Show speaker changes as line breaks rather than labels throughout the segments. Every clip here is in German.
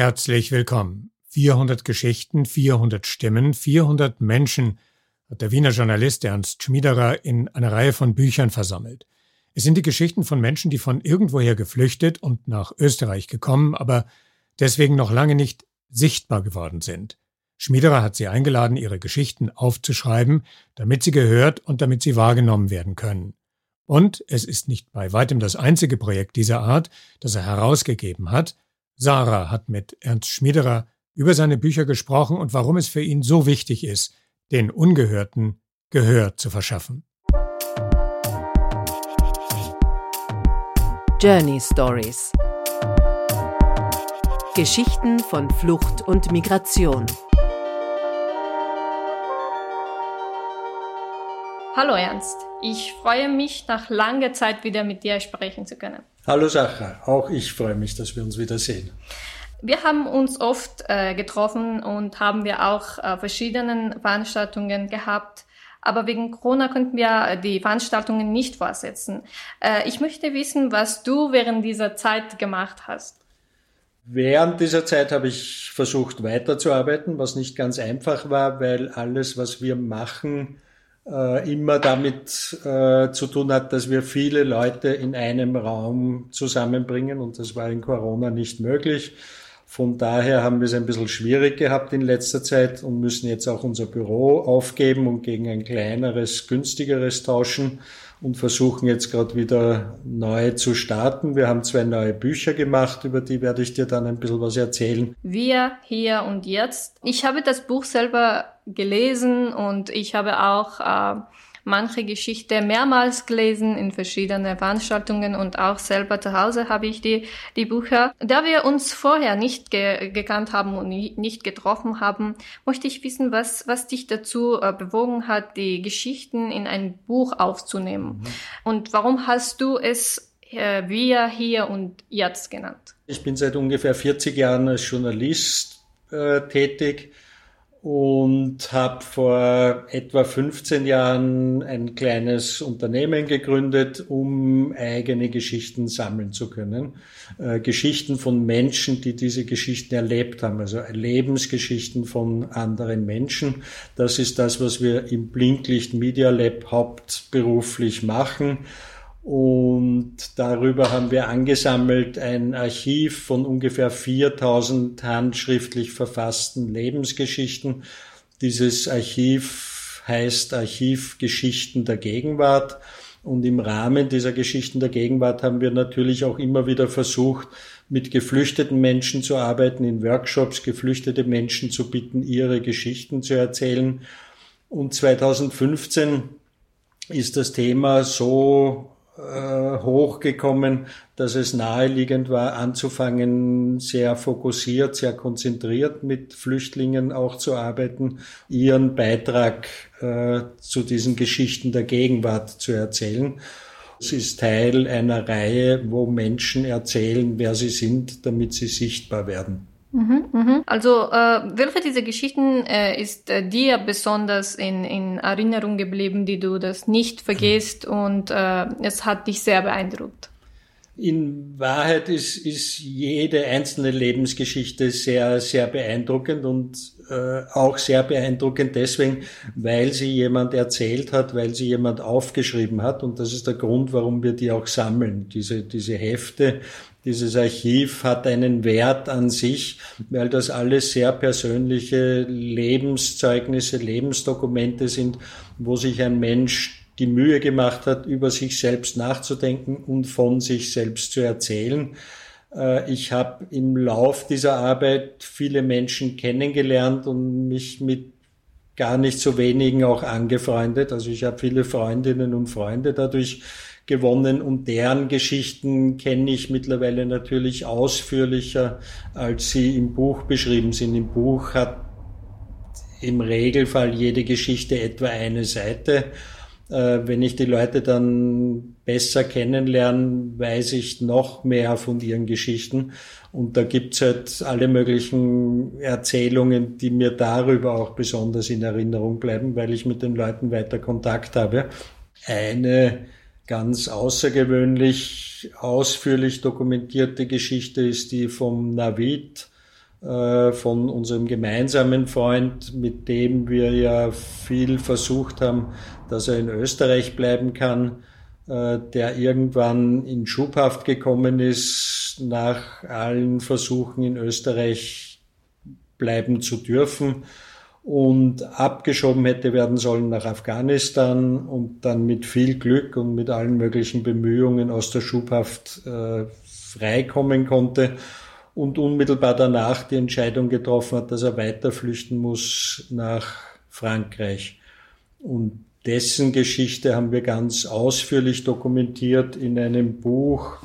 Herzlich willkommen. 400 Geschichten, 400 Stimmen, 400 Menschen hat der Wiener Journalist Ernst Schmiederer in einer Reihe von Büchern versammelt. Es sind die Geschichten von Menschen, die von irgendwoher geflüchtet und nach Österreich gekommen, aber deswegen noch lange nicht sichtbar geworden sind. Schmiederer hat sie eingeladen, ihre Geschichten aufzuschreiben, damit sie gehört und damit sie wahrgenommen werden können. Und es ist nicht bei weitem das einzige Projekt dieser Art, das er herausgegeben hat. Sarah hat mit Ernst Schmiederer über seine Bücher gesprochen und warum es für ihn so wichtig ist, den Ungehörten Gehör zu verschaffen.
Journey Stories Geschichten von Flucht und Migration.
Hallo Ernst, ich freue mich, nach langer Zeit wieder mit dir sprechen zu können.
Hallo Sacha, auch ich freue mich, dass wir uns wiedersehen.
Wir haben uns oft äh, getroffen und haben wir auch äh, verschiedenen Veranstaltungen gehabt. Aber wegen Corona konnten wir die Veranstaltungen nicht vorsetzen. Äh, ich möchte wissen, was du während dieser Zeit gemacht hast.
Während dieser Zeit habe ich versucht weiterzuarbeiten, was nicht ganz einfach war, weil alles, was wir machen, äh, immer damit äh, zu tun hat, dass wir viele Leute in einem Raum zusammenbringen und das war in Corona nicht möglich. Von daher haben wir es ein bisschen schwierig gehabt in letzter Zeit und müssen jetzt auch unser Büro aufgeben und gegen ein kleineres, günstigeres tauschen und versuchen jetzt gerade wieder neu zu starten. Wir haben zwei neue Bücher gemacht, über die werde ich dir dann ein bisschen was erzählen.
Wir hier und jetzt. Ich habe das Buch selber gelesen und ich habe auch äh, manche Geschichte mehrmals gelesen in verschiedenen Veranstaltungen und auch selber zu Hause habe ich die, die Bücher. Da wir uns vorher nicht ge gekannt haben und nicht getroffen haben, möchte ich wissen, was, was dich dazu äh, bewogen hat, die Geschichten in ein Buch aufzunehmen. Mhm. Und warum hast du es äh, wir hier und jetzt genannt?
Ich bin seit ungefähr 40 Jahren als Journalist äh, tätig und habe vor etwa 15 Jahren ein kleines Unternehmen gegründet, um eigene Geschichten sammeln zu können. Äh, Geschichten von Menschen, die diese Geschichten erlebt haben, also Lebensgeschichten von anderen Menschen. Das ist das, was wir im Blinklicht Media Lab hauptberuflich machen. Und darüber haben wir angesammelt ein Archiv von ungefähr 4000 handschriftlich verfassten Lebensgeschichten. Dieses Archiv heißt Archiv Geschichten der Gegenwart. Und im Rahmen dieser Geschichten der Gegenwart haben wir natürlich auch immer wieder versucht, mit geflüchteten Menschen zu arbeiten, in Workshops geflüchtete Menschen zu bitten, ihre Geschichten zu erzählen. Und 2015 ist das Thema so hochgekommen, dass es naheliegend war, anzufangen, sehr fokussiert, sehr konzentriert mit Flüchtlingen auch zu arbeiten, ihren Beitrag äh, zu diesen Geschichten der Gegenwart zu erzählen. Es ist Teil einer Reihe, wo Menschen erzählen, wer sie sind, damit sie sichtbar werden.
Mhm, mhm. Also, äh, welche dieser Geschichten äh, ist äh, dir besonders in, in Erinnerung geblieben, die du das nicht vergisst und äh, es hat dich sehr beeindruckt?
In Wahrheit ist, ist jede einzelne Lebensgeschichte sehr, sehr beeindruckend und äh, auch sehr beeindruckend deswegen, weil sie jemand erzählt hat, weil sie jemand aufgeschrieben hat. Und das ist der Grund, warum wir die auch sammeln, diese, diese Hefte. Dieses Archiv hat einen Wert an sich, weil das alles sehr persönliche Lebenszeugnisse, Lebensdokumente sind, wo sich ein Mensch die Mühe gemacht hat, über sich selbst nachzudenken und von sich selbst zu erzählen. Äh, ich habe im Lauf dieser Arbeit viele Menschen kennengelernt und mich mit gar nicht so wenigen auch angefreundet. Also ich habe viele Freundinnen und Freunde dadurch gewonnen und deren Geschichten kenne ich mittlerweile natürlich ausführlicher, als sie im Buch beschrieben sind. Im Buch hat im Regelfall jede Geschichte etwa eine Seite. Äh, wenn ich die Leute dann besser kennenlerne, weiß ich noch mehr von ihren Geschichten. Und da gibt's halt alle möglichen Erzählungen, die mir darüber auch besonders in Erinnerung bleiben, weil ich mit den Leuten weiter Kontakt habe. Eine ganz außergewöhnlich ausführlich dokumentierte Geschichte ist die vom Navid, äh, von unserem gemeinsamen Freund, mit dem wir ja viel versucht haben, dass er in Österreich bleiben kann, äh, der irgendwann in Schubhaft gekommen ist, nach allen Versuchen in Österreich bleiben zu dürfen und abgeschoben hätte werden sollen nach Afghanistan und dann mit viel Glück und mit allen möglichen Bemühungen aus der Schubhaft äh, freikommen konnte und unmittelbar danach die Entscheidung getroffen hat, dass er weiter flüchten muss nach Frankreich. Und dessen Geschichte haben wir ganz ausführlich dokumentiert in einem Buch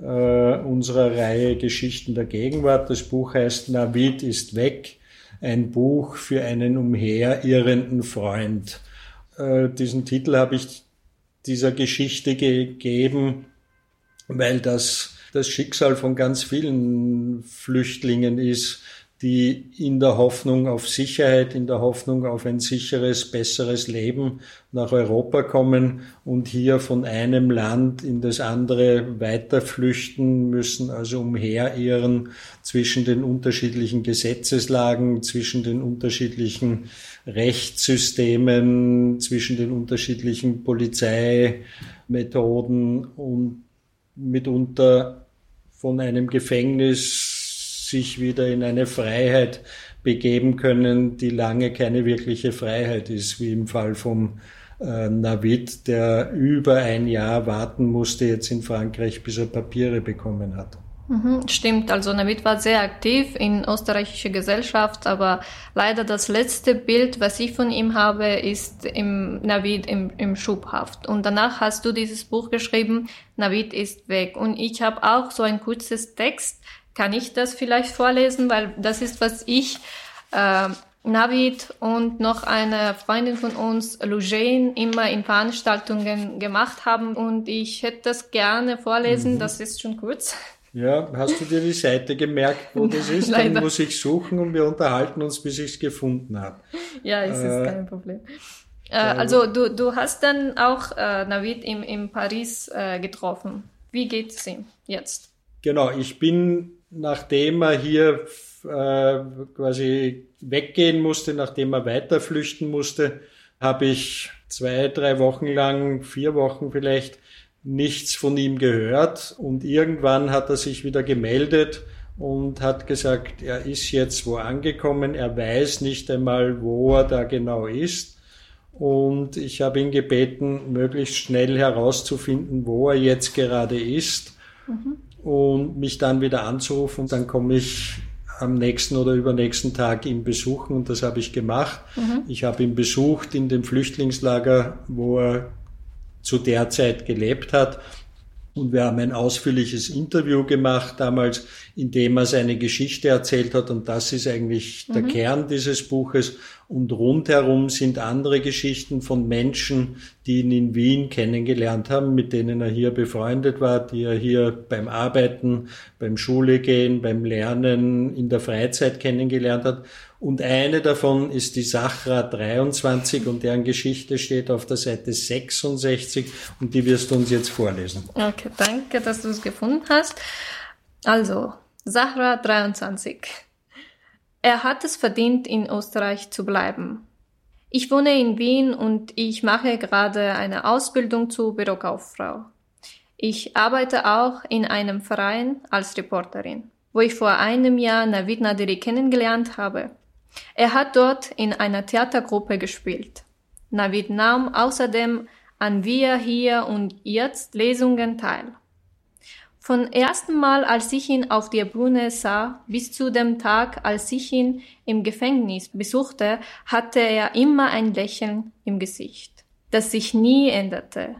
äh, unserer Reihe Geschichten der Gegenwart. Das Buch heißt Navid ist weg, ein Buch für einen umherirrenden Freund. Äh, diesen Titel habe ich dieser Geschichte gegeben, weil das das Schicksal von ganz vielen Flüchtlingen ist, die in der Hoffnung auf Sicherheit, in der Hoffnung auf ein sicheres, besseres Leben nach Europa kommen und hier von einem Land in das andere weiter flüchten müssen, also umherirren zwischen den unterschiedlichen Gesetzeslagen, zwischen den unterschiedlichen Rechtssystemen, zwischen den unterschiedlichen Polizeimethoden und mitunter von einem Gefängnis sich wieder in eine Freiheit begeben können, die lange keine wirkliche Freiheit ist, wie im Fall vom äh, Navid, der über ein Jahr warten musste jetzt in Frankreich, bis er Papiere bekommen hat.
Mhm, stimmt, also Navid war sehr aktiv in österreichischer Gesellschaft, aber leider das letzte Bild, was ich von ihm habe, ist im Navid im, im Schubhaft. Und danach hast du dieses Buch geschrieben, Navid ist weg. Und ich habe auch so ein kurzes Text. Kann ich das vielleicht vorlesen, weil das ist, was ich äh, Navid und noch eine Freundin von uns, Lugene, immer in Veranstaltungen gemacht haben. Und ich hätte das gerne vorlesen, mhm. das ist schon kurz.
Ja, hast du dir die Seite gemerkt, wo das ist? Dann muss ich suchen und wir unterhalten uns, bis ich es gefunden habe.
Ja, es äh, ist kein Problem. Äh, also du, du hast dann auch äh, Navid in, in Paris äh, getroffen. Wie geht es ihm jetzt?
Genau, ich bin, nachdem er hier äh, quasi weggehen musste, nachdem er weiter flüchten musste, habe ich zwei, drei Wochen lang, vier Wochen vielleicht, nichts von ihm gehört und irgendwann hat er sich wieder gemeldet und hat gesagt, er ist jetzt wo angekommen, er weiß nicht einmal, wo er da genau ist. Und ich habe ihn gebeten, möglichst schnell herauszufinden, wo er jetzt gerade ist mhm. Und mich dann wieder anzurufen. Dann komme ich am nächsten oder übernächsten Tag ihn besuchen und das habe ich gemacht. Mhm. Ich habe ihn besucht in dem Flüchtlingslager, wo er zu der Zeit gelebt hat. Und wir haben ein ausführliches Interview gemacht damals, in dem er seine Geschichte erzählt hat. Und das ist eigentlich mhm. der Kern dieses Buches. Und rundherum sind andere Geschichten von Menschen, die ihn in Wien kennengelernt haben, mit denen er hier befreundet war, die er hier beim Arbeiten, beim Schule gehen, beim Lernen, in der Freizeit kennengelernt hat. Und eine davon ist die Sachra 23 und deren Geschichte steht auf der Seite 66 und die wirst du uns jetzt vorlesen.
Okay, danke, dass du es gefunden hast. Also, Sachra 23. Er hat es verdient, in Österreich zu bleiben. Ich wohne in Wien und ich mache gerade eine Ausbildung zur Bürokauffrau. Ich arbeite auch in einem Verein als Reporterin, wo ich vor einem Jahr Navid Nadiri kennengelernt habe. Er hat dort in einer Theatergruppe gespielt. Navid nahm außerdem an Wir hier und jetzt Lesungen teil. Von ersten Mal, als ich ihn auf der Bühne sah, bis zu dem Tag, als ich ihn im Gefängnis besuchte, hatte er immer ein Lächeln im Gesicht, das sich nie änderte.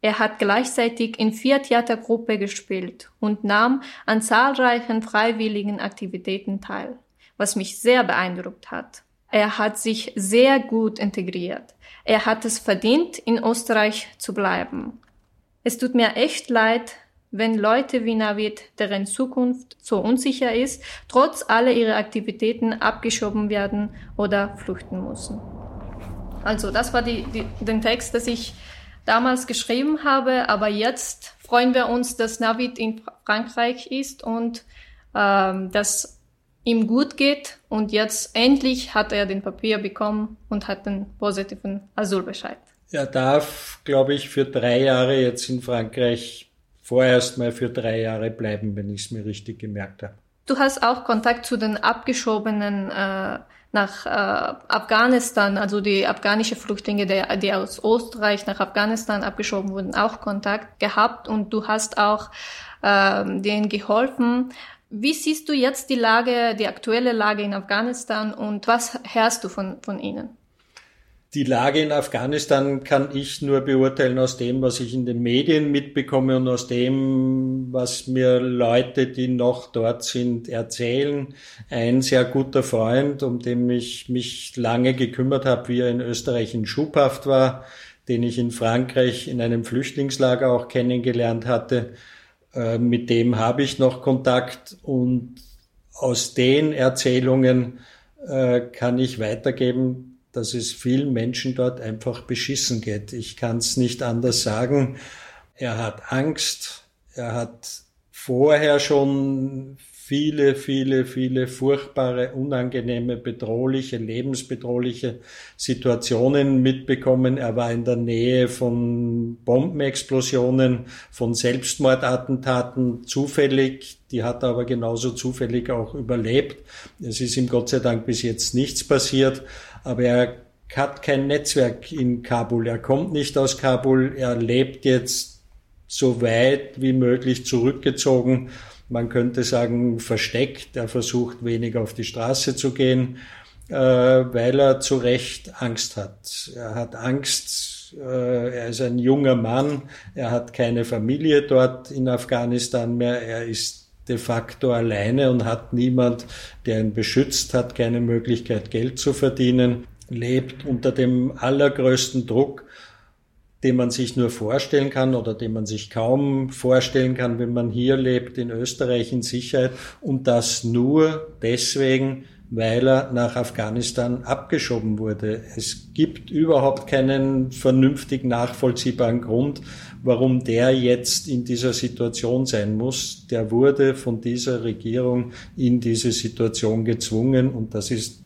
Er hat gleichzeitig in vier Theatergruppen gespielt und nahm an zahlreichen freiwilligen Aktivitäten teil was mich sehr beeindruckt hat. Er hat sich sehr gut integriert. Er hat es verdient, in Österreich zu bleiben. Es tut mir echt leid, wenn Leute wie Navid, deren Zukunft so unsicher ist, trotz aller ihrer Aktivitäten abgeschoben werden oder flüchten müssen. Also das war die, die, den Text, das ich damals geschrieben habe, aber jetzt freuen wir uns, dass Navid in Frankreich ist und ähm, dass ihm gut geht und jetzt endlich hat er den Papier bekommen und hat den positiven Asylbescheid.
Er darf, glaube ich, für drei Jahre jetzt in Frankreich vorerst mal für drei Jahre bleiben, wenn ich es mir richtig gemerkt habe.
Du hast auch Kontakt zu den abgeschobenen äh, nach äh, Afghanistan, also die afghanische Flüchtlinge, die, die aus Österreich nach Afghanistan abgeschoben wurden, auch Kontakt gehabt und du hast auch äh, denen geholfen. Wie siehst du jetzt die Lage, die aktuelle Lage in Afghanistan und was hörst du von, von ihnen?
Die Lage in Afghanistan kann ich nur beurteilen aus dem, was ich in den Medien mitbekomme und aus dem, was mir Leute, die noch dort sind, erzählen. Ein sehr guter Freund, um den ich mich lange gekümmert habe, wie er in Österreich in Schubhaft war, den ich in Frankreich in einem Flüchtlingslager auch kennengelernt hatte, äh, mit dem habe ich noch Kontakt und aus den Erzählungen äh, kann ich weitergeben, dass es vielen Menschen dort einfach beschissen geht. Ich kann es nicht anders sagen. Er hat Angst. Er hat vorher schon viele, viele, viele furchtbare, unangenehme, bedrohliche, lebensbedrohliche Situationen mitbekommen. Er war in der Nähe von Bombenexplosionen, von Selbstmordattentaten zufällig. Die hat er aber genauso zufällig auch überlebt. Es ist ihm Gott sei Dank bis jetzt nichts passiert aber er hat kein Netzwerk in Kabul. Er kommt nicht aus Kabul. Er lebt jetzt so weit wie möglich zurückgezogen. Man könnte sagen, versteckt. Er versucht weniger auf die Straße zu gehen, äh, weil er zu Recht Angst hat. Er hat Angst. Äh, er ist ein junger Mann. Er hat keine Familie dort in Afghanistan mehr. Er ist de facto alleine und hat niemand, der ihn beschützt, hat keine Möglichkeit, Geld zu verdienen, lebt unter dem allergrößten Druck, den man sich nur vorstellen kann oder den man sich kaum vorstellen kann, wenn man hier lebt, in Österreich in Sicherheit und das nur deswegen, weil er nach Afghanistan abgeschoben wurde. Es gibt überhaupt keinen vernünftig nachvollziehbaren Grund, warum der jetzt in dieser Situation sein muss. Der wurde von dieser Regierung in diese Situation gezwungen und das ist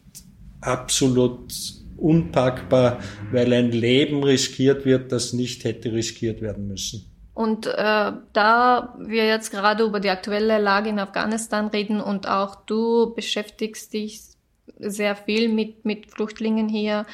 absolut unpackbar, weil ein Leben riskiert wird, das nicht hätte riskiert werden müssen.
Und äh, da wir jetzt gerade über die aktuelle Lage in Afghanistan reden und auch du beschäftigst dich sehr viel mit, mit Flüchtlingen hier,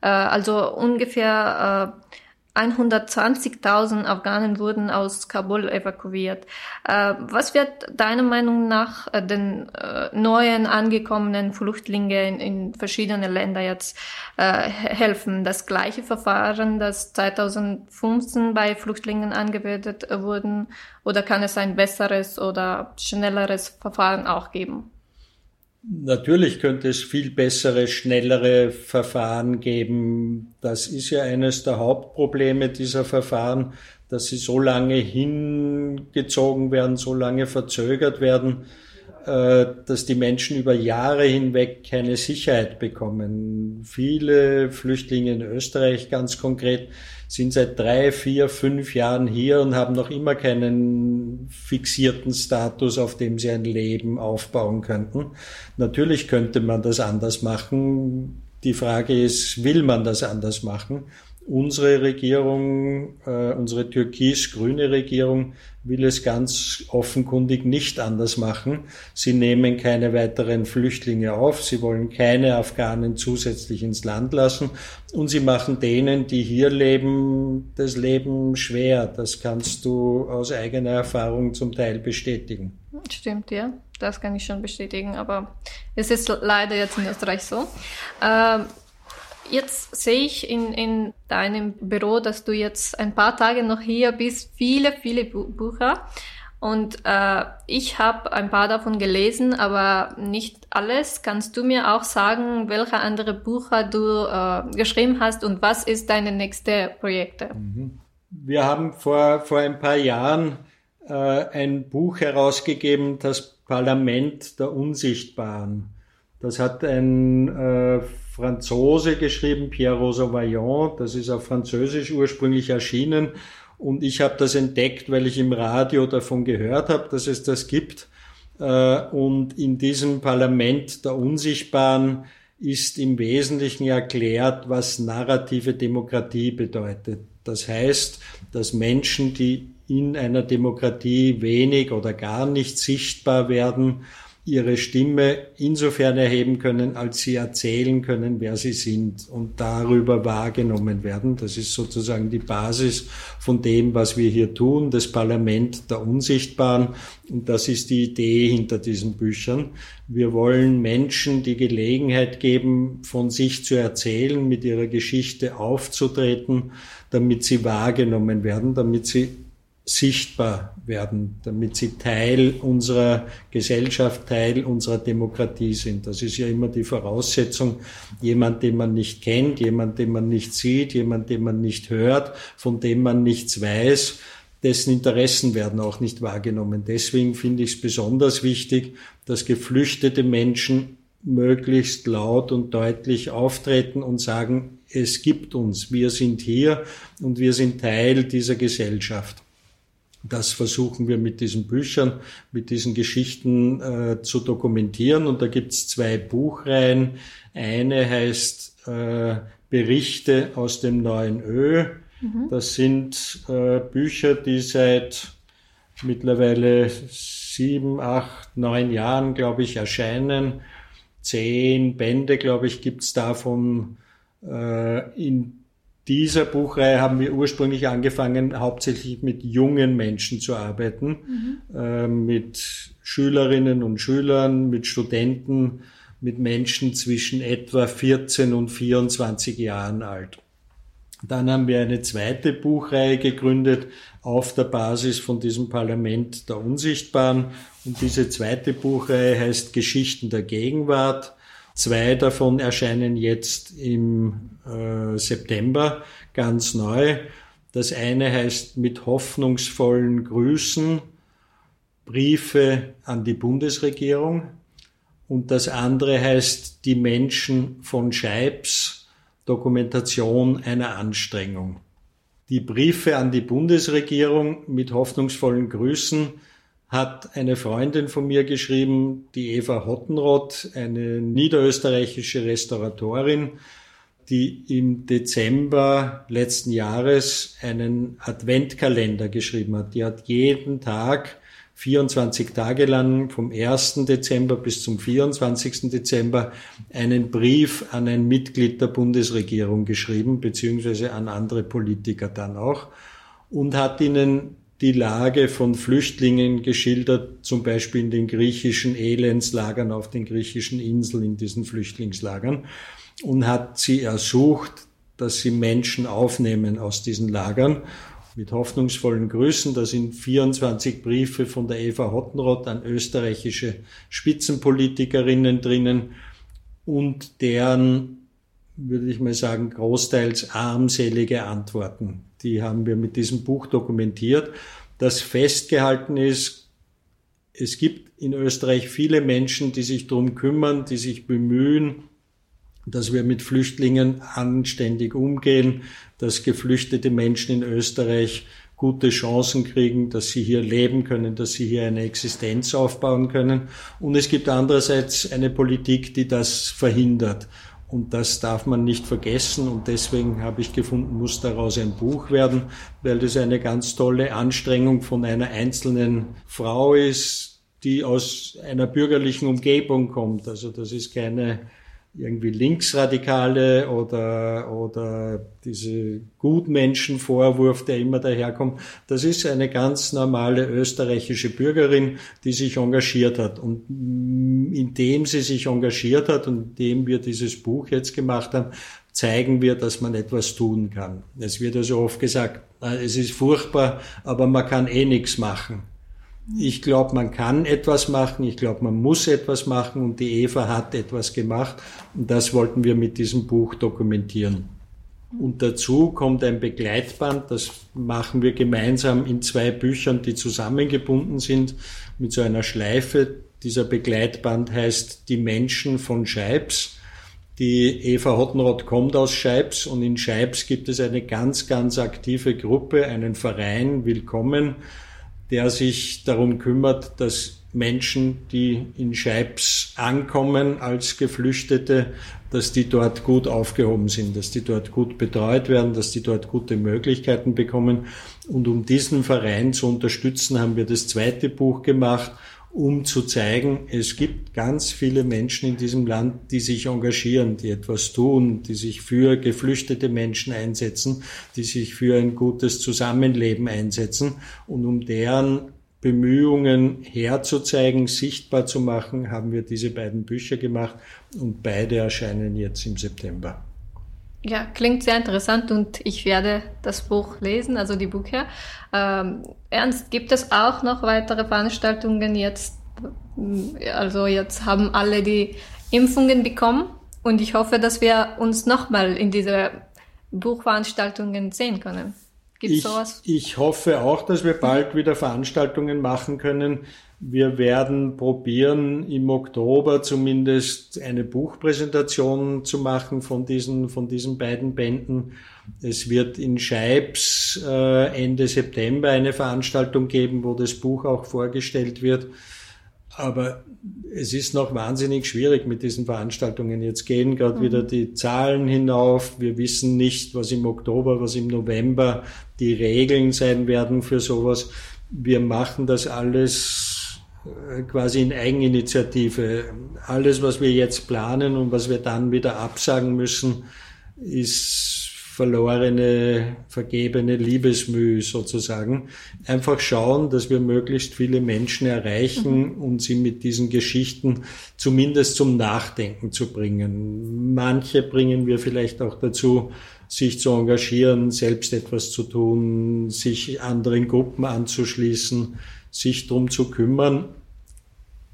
äh, also ungefähr äh, 120.000 Afghanen wurden aus Kabul evakuiert. Äh, was wird deiner Meinung nach äh, den äh, neuen angekommenen Flüchtlingen in verschiedene Länder jetzt helfen? Das gleiche Verfahren, das 2015 bei Flüchtlingen angewendet wurde, oder kann es ein besseres oder schnelleres Verfahren auch geben?
Natürlich könnte es viel bessere, schnellere Verfahren geben. Das ist ja eines der Hauptprobleme dieser Verfahren, dass sie so lange hingezogen werden, so lange verzögert werden, dass die Menschen über Jahre hinweg keine Sicherheit bekommen. Viele Flüchtlinge in Österreich ganz konkret sind seit drei, vier, fünf Jahren hier und haben noch immer keinen fixierten Status, auf dem sie ein Leben aufbauen könnten. Natürlich könnte man das anders machen. Die Frage ist, will man das anders machen? Unsere Regierung, äh, unsere türkis-grüne Regierung will es ganz offenkundig nicht anders machen. Sie nehmen keine weiteren Flüchtlinge auf, sie wollen keine Afghanen zusätzlich ins Land lassen und sie machen denen, die hier leben, das Leben schwer. Das kannst du aus eigener Erfahrung zum Teil bestätigen.
Stimmt, ja, das kann ich schon bestätigen, aber es ist leider jetzt in Österreich so. Ähm Jetzt sehe ich in, in deinem Büro, dass du jetzt ein paar Tage noch hier bist, viele, viele Bücher. Und äh, ich habe ein paar davon gelesen, aber nicht alles. Kannst du mir auch sagen, welche andere Bücher du äh, geschrieben hast und was ist deine nächste Projekte?
Mhm. Wir haben vor, vor ein paar Jahren äh, ein Buch herausgegeben, das Parlament der Unsichtbaren. Das hat ein äh, Franzose geschrieben, Pierre Rosa Vaillant. Das ist auf Französisch ursprünglich erschienen. Und ich habe das entdeckt, weil ich im Radio davon gehört habe, dass es das gibt. Äh, und in diesem Parlament der Unsichtbaren ist im Wesentlichen erklärt, was narrative Demokratie bedeutet. Das heißt, dass Menschen, die in einer Demokratie wenig oder gar nicht sichtbar werden, ihre Stimme insofern erheben können, als sie erzählen können, wer sie sind und darüber wahrgenommen werden. Das ist sozusagen die Basis von dem, was wir hier tun, das Parlament der Unsichtbaren. Und das ist die Idee hinter diesen Büchern. Wir wollen Menschen die Gelegenheit geben, von sich zu erzählen, mit ihrer Geschichte aufzutreten, damit sie wahrgenommen werden, damit sie sichtbar werden, damit sie Teil unserer Gesellschaft, Teil unserer Demokratie sind. Das ist ja immer die Voraussetzung. Jemand, den man nicht kennt, jemand, den man nicht sieht, jemand, den man nicht hört, von dem man nichts weiß, dessen Interessen werden auch nicht wahrgenommen. Deswegen finde ich es besonders wichtig, dass geflüchtete Menschen möglichst laut und deutlich auftreten und sagen, es gibt uns, wir sind hier und wir sind Teil dieser Gesellschaft. Das versuchen wir mit diesen Büchern, mit diesen Geschichten äh, zu dokumentieren. Und da gibt's zwei Buchreihen. Eine heißt äh, Berichte aus dem neuen Ö. Mhm. Das sind äh, Bücher, die seit mittlerweile sieben, acht, neun Jahren, glaube ich, erscheinen. Zehn Bände, glaube ich, gibt's davon äh, in dieser Buchreihe haben wir ursprünglich angefangen, hauptsächlich mit jungen Menschen zu arbeiten, mhm. äh, mit Schülerinnen und Schülern, mit Studenten, mit Menschen zwischen etwa 14 und 24 Jahren alt. Dann haben wir eine zweite Buchreihe gegründet auf der Basis von diesem Parlament der Unsichtbaren. Und diese zweite Buchreihe heißt Geschichten der Gegenwart. Zwei davon erscheinen jetzt im äh, September ganz neu. Das eine heißt mit hoffnungsvollen Grüßen Briefe an die Bundesregierung und das andere heißt die Menschen von Scheibs Dokumentation einer Anstrengung. Die Briefe an die Bundesregierung mit hoffnungsvollen Grüßen hat eine Freundin von mir geschrieben, die Eva Hottenrott, eine niederösterreichische Restauratorin, die im Dezember letzten Jahres einen Adventkalender geschrieben hat. Die hat jeden Tag 24 Tage lang vom 1. Dezember bis zum 24. Dezember einen Brief an ein Mitglied der Bundesregierung geschrieben, beziehungsweise an andere Politiker dann auch, und hat ihnen die Lage von Flüchtlingen geschildert, zum Beispiel in den griechischen Elendslagern auf den griechischen Inseln, in diesen Flüchtlingslagern, und hat sie ersucht, dass sie Menschen aufnehmen aus diesen Lagern. Mit hoffnungsvollen Grüßen, da sind 24 Briefe von der Eva Hottenrott an österreichische Spitzenpolitikerinnen drinnen und deren, würde ich mal sagen, großteils armselige Antworten die haben wir mit diesem Buch dokumentiert, dass festgehalten ist, es gibt in Österreich viele Menschen, die sich darum kümmern, die sich bemühen, dass wir mit Flüchtlingen anständig umgehen, dass geflüchtete Menschen in Österreich gute Chancen kriegen, dass sie hier leben können, dass sie hier eine Existenz aufbauen können. Und es gibt andererseits eine Politik, die das verhindert. Und das darf man nicht vergessen. Und deswegen habe ich gefunden, muss daraus ein Buch werden, weil das eine ganz tolle Anstrengung von einer einzelnen Frau ist, die aus einer bürgerlichen Umgebung kommt. Also das ist keine irgendwie Linksradikale oder, oder diese Gutmenschenvorwurf, der immer daherkommt. Das ist eine ganz normale österreichische Bürgerin, die sich engagiert hat. Und indem sie sich engagiert hat und indem wir dieses Buch jetzt gemacht haben, zeigen wir, dass man etwas tun kann. Es wird ja so oft gesagt, es ist furchtbar, aber man kann eh nichts machen. Ich glaube, man kann etwas machen, ich glaube, man muss etwas machen und die Eva hat etwas gemacht und das wollten wir mit diesem Buch dokumentieren. Und dazu kommt ein Begleitband, das machen wir gemeinsam in zwei Büchern, die zusammengebunden sind mit so einer Schleife. Dieser Begleitband heißt Die Menschen von Scheibs. Die Eva Hottenrott kommt aus Scheibs und in Scheibs gibt es eine ganz, ganz aktive Gruppe, einen Verein, Willkommen, der sich darum kümmert, dass Menschen, die in Scheibs ankommen als Geflüchtete, dass die dort gut aufgehoben sind, dass die dort gut betreut werden, dass die dort gute Möglichkeiten bekommen. Und um diesen Verein zu unterstützen, haben wir das zweite Buch gemacht, um zu zeigen, es gibt ganz viele Menschen in diesem Land, die sich engagieren, die etwas tun, die sich für geflüchtete Menschen einsetzen, die sich für ein gutes Zusammenleben einsetzen. Und um deren Bemühungen herzuzeigen, sichtbar zu machen, haben wir diese beiden Bücher gemacht und beide erscheinen jetzt im September.
Ja, klingt sehr interessant und ich werde das Buch lesen, also die Bücher. Ähm, Ernst, gibt es auch noch weitere Veranstaltungen jetzt? Also jetzt haben alle die Impfungen bekommen und ich hoffe, dass wir uns nochmal in diese Buchveranstaltungen sehen können.
Gibt ich, sowas? Ich hoffe auch, dass wir bald wieder Veranstaltungen machen können. Wir werden probieren, im Oktober zumindest eine Buchpräsentation zu machen von diesen, von diesen beiden Bänden. Es wird in Scheibs äh, Ende September eine Veranstaltung geben, wo das Buch auch vorgestellt wird. Aber es ist noch wahnsinnig schwierig mit diesen Veranstaltungen. Jetzt gehen gerade mhm. wieder die Zahlen hinauf. Wir wissen nicht, was im Oktober, was im November die Regeln sein werden für sowas. Wir machen das alles quasi in Eigeninitiative. Alles, was wir jetzt planen und was wir dann wieder absagen müssen, ist verlorene, vergebene Liebesmüh sozusagen. Einfach schauen, dass wir möglichst viele Menschen erreichen mhm. und sie mit diesen Geschichten zumindest zum Nachdenken zu bringen. Manche bringen wir vielleicht auch dazu, sich zu engagieren, selbst etwas zu tun, sich anderen Gruppen anzuschließen sich darum zu kümmern,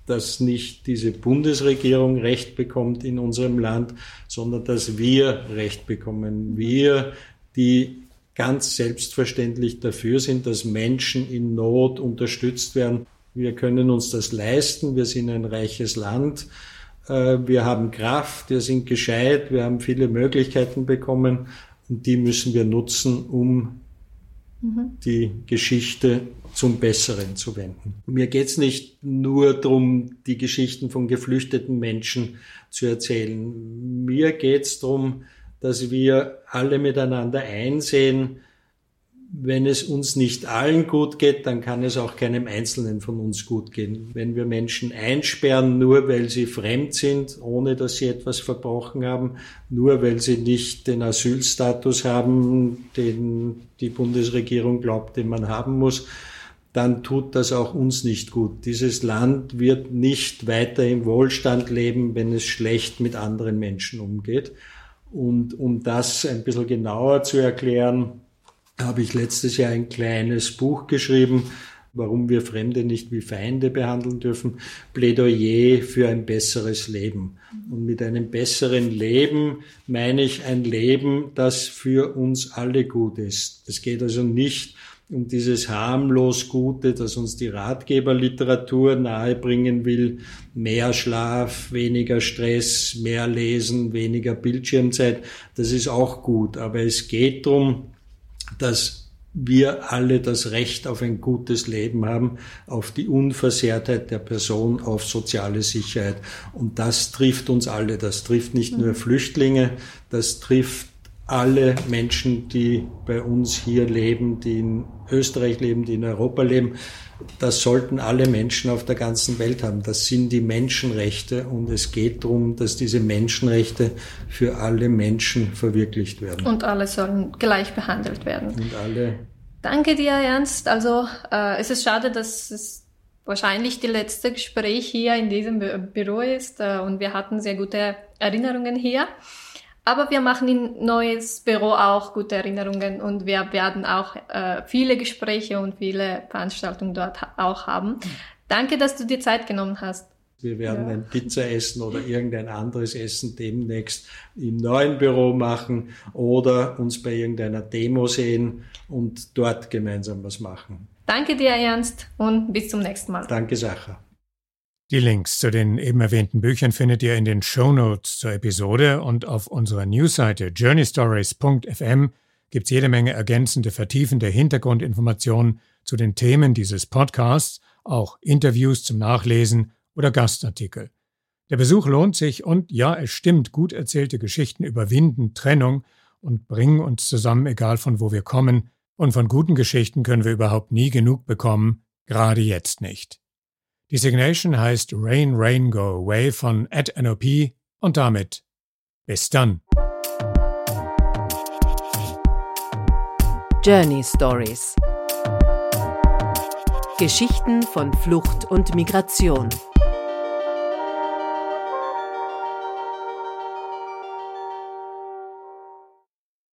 dass nicht diese Bundesregierung Recht bekommt in unserem Land, sondern dass wir Recht bekommen. Wir, die ganz selbstverständlich dafür sind, dass Menschen in Not unterstützt werden. Wir können uns das leisten. Wir sind ein reiches Land. Äh, wir haben Kraft. Wir sind gescheit. Wir haben viele Möglichkeiten bekommen. Und die müssen wir nutzen, um mhm. die Geschichte zum Besseren zu wenden. Mir geht es nicht nur darum, die Geschichten von geflüchteten Menschen zu erzählen. Mir geht es darum, dass wir alle miteinander einsehen, wenn es uns nicht allen gut geht, dann kann es auch keinem Einzelnen von uns gut gehen. Wenn wir Menschen einsperren, nur weil sie fremd sind, ohne dass sie etwas verbrochen haben, nur weil sie nicht den Asylstatus haben, den die Bundesregierung glaubt, den man haben muss, dann tut das auch uns nicht gut. Dieses Land wird nicht weiter im Wohlstand leben, wenn es schlecht mit anderen Menschen umgeht. Und um das ein bisschen genauer zu erklären, habe ich letztes Jahr ein kleines Buch geschrieben, warum wir Fremde nicht wie Feinde behandeln dürfen, Plädoyer für ein besseres Leben. Und mit einem besseren Leben meine ich ein Leben, das für uns alle gut ist. Es geht also nicht um dieses harmlos Gute, das uns die Ratgeberliteratur nahebringen will. Mehr Schlaf, weniger Stress, mehr Lesen, weniger Bildschirmzeit. Das ist auch gut. Aber es geht darum, dass wir alle das Recht auf ein gutes Leben haben, auf die Unversehrtheit der Person, auf soziale Sicherheit. Und das trifft uns alle. Das trifft nicht nur mhm. Flüchtlinge, das trifft alle Menschen, die bei uns hier leben, die in Österreich leben, die in Europa leben. Das sollten alle Menschen auf der ganzen Welt haben. Das sind die Menschenrechte und es geht darum, dass diese Menschenrechte für alle Menschen verwirklicht werden.
Und alle sollen gleich behandelt werden.
Und alle.
Danke dir, Ernst. Also äh, es ist schade, dass es wahrscheinlich die letzte Gespräch hier in diesem Büro ist äh, und wir hatten sehr gute Erinnerungen hier. Aber wir machen in neues Büro auch gute Erinnerungen und wir werden auch äh, viele Gespräche und viele Veranstaltungen dort auch haben. Danke, dass du dir Zeit genommen hast.
Wir werden ja. ein Pizza essen oder irgendein anderes Essen demnächst im neuen Büro machen oder uns bei irgendeiner Demo sehen und dort gemeinsam was machen.
Danke dir, Ernst, und bis zum nächsten Mal.
Danke, Sacha.
Die Links zu den eben erwähnten Büchern findet ihr in den Show Notes zur Episode und auf unserer Newsseite journeystories.fm gibt's jede Menge ergänzende, vertiefende Hintergrundinformationen zu den Themen dieses Podcasts, auch Interviews zum Nachlesen oder Gastartikel. Der Besuch lohnt sich und ja, es stimmt, gut erzählte Geschichten überwinden Trennung und bringen uns zusammen, egal von wo wir kommen, und von guten Geschichten können wir überhaupt nie genug bekommen, gerade jetzt nicht. Die Signation heißt Rain Rain Go Away von Ed NOP und damit bis dann.
Journey Stories Geschichten von Flucht und Migration